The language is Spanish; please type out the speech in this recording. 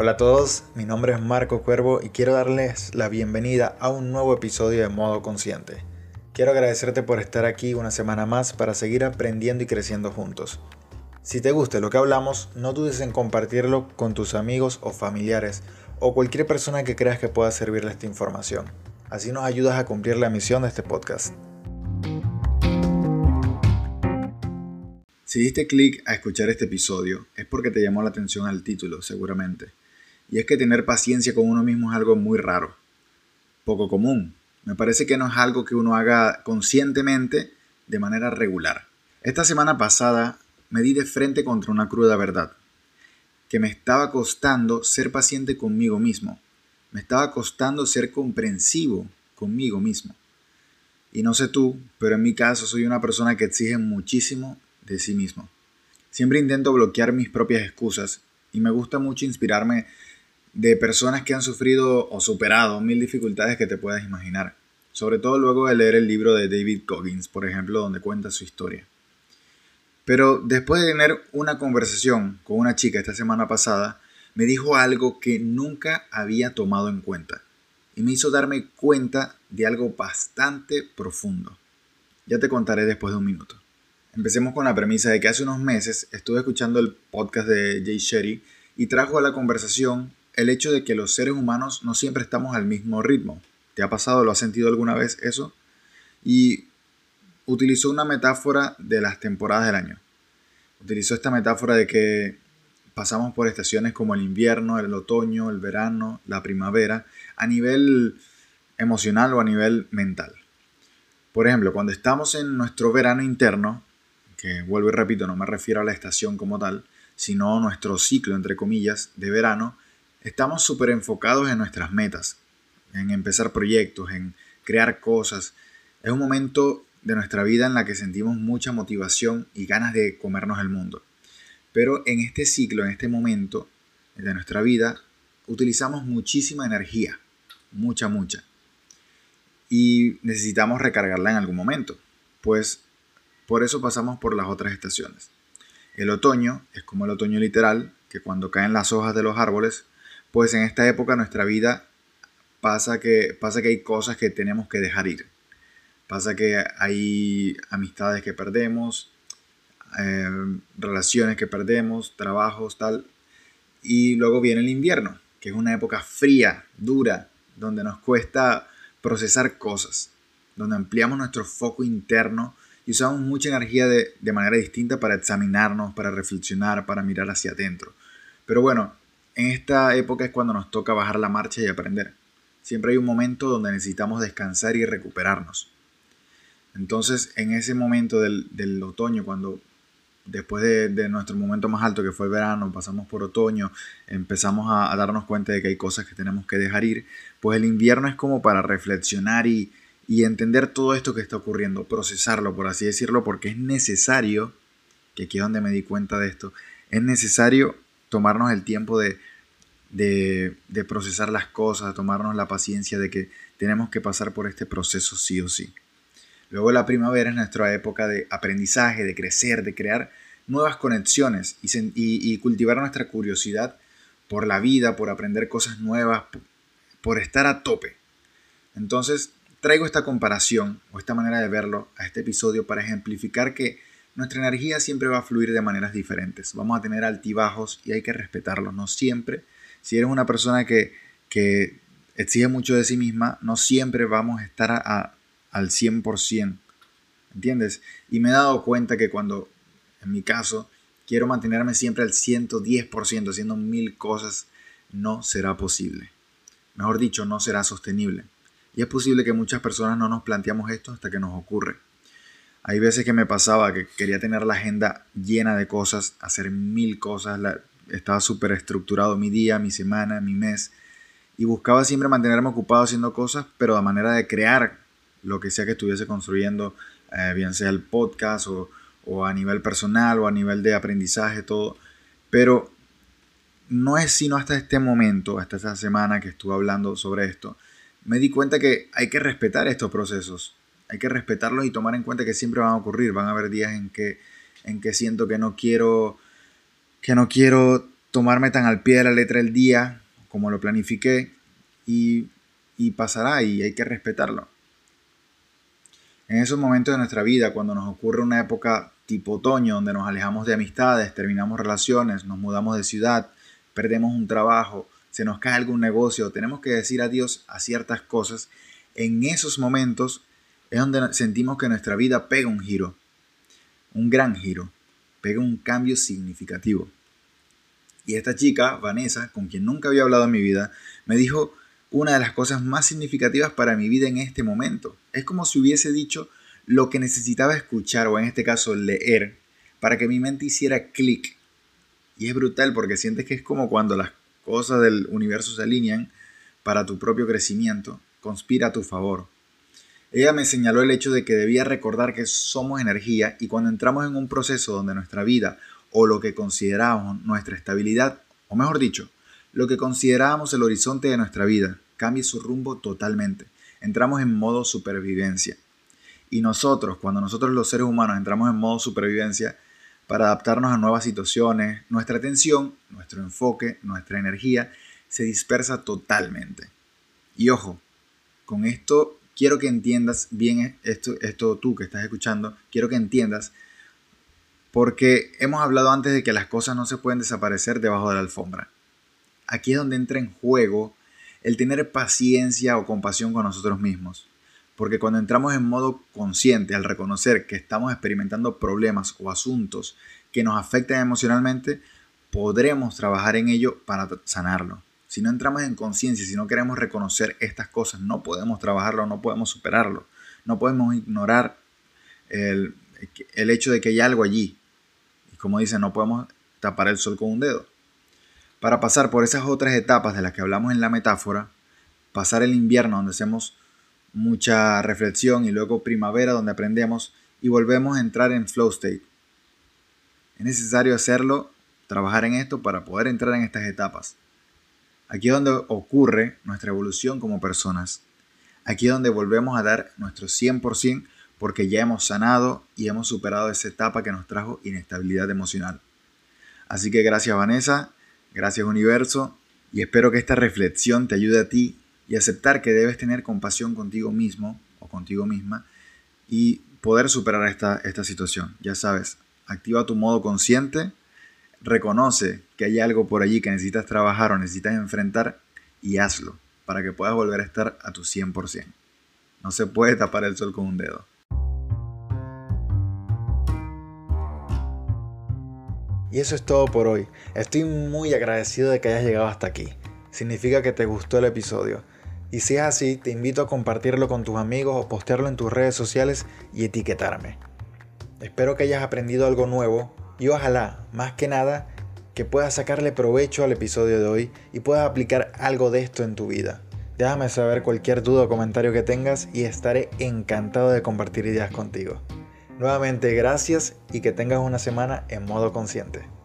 Hola a todos, mi nombre es Marco Cuervo y quiero darles la bienvenida a un nuevo episodio de Modo Consciente. Quiero agradecerte por estar aquí una semana más para seguir aprendiendo y creciendo juntos. Si te gusta lo que hablamos, no dudes en compartirlo con tus amigos o familiares o cualquier persona que creas que pueda servirle esta información. Así nos ayudas a cumplir la misión de este podcast. Si diste clic a escuchar este episodio es porque te llamó la atención al título, seguramente. Y es que tener paciencia con uno mismo es algo muy raro, poco común. Me parece que no es algo que uno haga conscientemente de manera regular. Esta semana pasada me di de frente contra una cruda verdad, que me estaba costando ser paciente conmigo mismo, me estaba costando ser comprensivo conmigo mismo. Y no sé tú, pero en mi caso soy una persona que exige muchísimo de sí mismo. Siempre intento bloquear mis propias excusas y me gusta mucho inspirarme de personas que han sufrido o superado mil dificultades que te puedas imaginar. Sobre todo luego de leer el libro de David Coggins, por ejemplo, donde cuenta su historia. Pero después de tener una conversación con una chica esta semana pasada, me dijo algo que nunca había tomado en cuenta y me hizo darme cuenta de algo bastante profundo. Ya te contaré después de un minuto. Empecemos con la premisa de que hace unos meses estuve escuchando el podcast de Jay Sherry y trajo a la conversación el hecho de que los seres humanos no siempre estamos al mismo ritmo. ¿Te ha pasado, lo has sentido alguna vez eso? Y utilizó una metáfora de las temporadas del año. Utilizó esta metáfora de que pasamos por estaciones como el invierno, el otoño, el verano, la primavera, a nivel emocional o a nivel mental. Por ejemplo, cuando estamos en nuestro verano interno, que vuelvo y repito, no me refiero a la estación como tal, sino nuestro ciclo, entre comillas, de verano, estamos súper enfocados en nuestras metas, en empezar proyectos, en crear cosas. Es un momento de nuestra vida en la que sentimos mucha motivación y ganas de comernos el mundo. Pero en este ciclo, en este momento de nuestra vida, utilizamos muchísima energía, mucha, mucha. Y necesitamos recargarla en algún momento, pues por eso pasamos por las otras estaciones. El otoño es como el otoño literal, que cuando caen las hojas de los árboles pues en esta época nuestra vida pasa que, pasa que hay cosas que tenemos que dejar ir. Pasa que hay amistades que perdemos, eh, relaciones que perdemos, trabajos, tal. Y luego viene el invierno, que es una época fría, dura, donde nos cuesta procesar cosas, donde ampliamos nuestro foco interno y usamos mucha energía de, de manera distinta para examinarnos, para reflexionar, para mirar hacia adentro. Pero bueno, en esta época es cuando nos toca bajar la marcha y aprender. Siempre hay un momento donde necesitamos descansar y recuperarnos. Entonces, en ese momento del, otoño, cuando después de, nuestro momento más alto, que fue el verano, pasamos por otoño, empezamos a, darnos cuenta de que hay cosas que tenemos que dejar ir, pues el invierno es como para reflexionar y, y entender todo esto que está ocurriendo, procesarlo, por así decirlo, porque es necesario, que aquí es donde me di cuenta de esto, es necesario tomarnos el tiempo de, de, procesar las cosas, tomarnos la paciencia de que tenemos que pasar por este proceso sí o sí. Luego la primavera es nuestra época de aprendizaje, de crecer, de crear nuevas conexiones y, y, cultivar nuestra curiosidad por la vida, por aprender cosas nuevas, por estar a tope. Entonces, traigo esta comparación o esta manera de verlo a este episodio para ejemplificar que nuestra energía siempre va a fluir de maneras diferentes. Vamos a tener altibajos y hay que respetarlos. No siempre si eres una persona que, exige mucho de sí misma, no siempre vamos a estar al 100%. ¿Entiendes? Y me he dado cuenta que cuando, en mi caso, quiero mantenerme siempre al 110%, haciendo mil cosas, no será posible. Mejor dicho, no será sostenible. Y es posible que muchas personas no nos planteamos esto hasta que nos ocurre. Hay veces que me pasaba que quería tener la agenda llena de cosas, hacer mil cosas, estaba súper estructurado mi día, mi semana, mi mes, y buscaba siempre mantenerme ocupado haciendo cosas, pero de manera de crear lo que sea que estuviese construyendo, eh, bien sea el podcast o, o a nivel personal o a nivel de aprendizaje, todo. Pero no es sino hasta este momento, hasta esta semana que estuve hablando sobre esto, me di cuenta que hay que respetar estos procesos. Hay que respetarlos y tomar en cuenta que siempre van a ocurrir. Van a haber días en que, en que siento que no quiero que no quiero tomarme tan al pie de la letra el día como lo planifiqué y, y pasará y hay que respetarlo. En esos momentos de nuestra vida, cuando nos ocurre una época tipo otoño, donde nos alejamos de amistades, terminamos relaciones, nos mudamos de ciudad, perdemos un trabajo, se nos cae algún negocio, tenemos que decir adiós a ciertas cosas, en esos momentos es donde sentimos que nuestra vida pega un giro, un gran giro, pega un cambio significativo. Y esta chica, Vanessa, con quien nunca había hablado en mi vida, me dijo una de las cosas más significativas para mi vida en este momento. Es como si hubiese dicho lo que necesitaba escuchar, o en este caso leer, para que mi mente hiciera clic. Y es brutal porque sientes que es como cuando las cosas del universo se alinean para tu propio crecimiento, conspira a tu favor. Ella me señaló el hecho de que debía recordar que somos energía y cuando entramos en un proceso donde nuestra vida o lo que consideramos nuestra estabilidad, o mejor dicho, lo que considerábamos el horizonte de nuestra vida cambie su rumbo totalmente. Entramos en modo supervivencia. Y nosotros, cuando nosotros los seres humanos entramos en modo supervivencia para adaptarnos a nuevas situaciones, nuestra atención, nuestro enfoque, nuestra energía se dispersa totalmente. Y ojo, con esto quiero que entiendas bien esto, esto tú que estás escuchando, quiero que entiendas porque hemos hablado antes de que las cosas no se pueden desaparecer debajo de la alfombra. Aquí es donde entra en juego el tener paciencia o compasión con nosotros mismos. Porque cuando entramos en modo consciente al reconocer que estamos experimentando problemas o asuntos que nos afectan emocionalmente, podremos trabajar en ello para sanarlo. Si no entramos en conciencia, si no queremos reconocer estas cosas, no podemos trabajarlo, no podemos superarlo. No podemos ignorar el, el hecho de que hay algo allí. Y como dice, no podemos tapar el sol con un dedo. Para pasar por esas otras etapas de las que hablamos en la metáfora, pasar el invierno donde hacemos mucha reflexión y luego primavera donde aprendemos y volvemos a entrar en flow state. Es necesario hacerlo, trabajar en esto para poder entrar en estas etapas. Aquí es donde ocurre nuestra evolución como personas. Aquí es donde volvemos a dar nuestro 100% porque ya hemos sanado y hemos superado esa etapa que nos trajo inestabilidad emocional. Así que gracias Vanessa Gracias universo y espero que esta reflexión te ayude a ti y aceptar que debes tener compasión contigo mismo o contigo misma y poder superar esta, esta situación. Ya sabes, activa tu modo consciente, reconoce que hay algo por allí que necesitas trabajar o necesitas enfrentar y hazlo para que puedas volver a estar a tu 100%. No se puede tapar el sol con un dedo. Y eso es todo por hoy. Estoy muy agradecido de que hayas llegado hasta aquí. Significa que te gustó el episodio. Y si es así, te invito a compartirlo con tus amigos o postearlo en tus redes sociales y etiquetarme. Espero que hayas aprendido algo nuevo y ojalá, más que nada, que puedas sacarle provecho al episodio de hoy y puedas aplicar algo de esto en tu vida. Déjame saber cualquier duda o comentario que tengas y estaré encantado de compartir ideas contigo. Nuevamente gracias y que tengas una semana en modo consciente.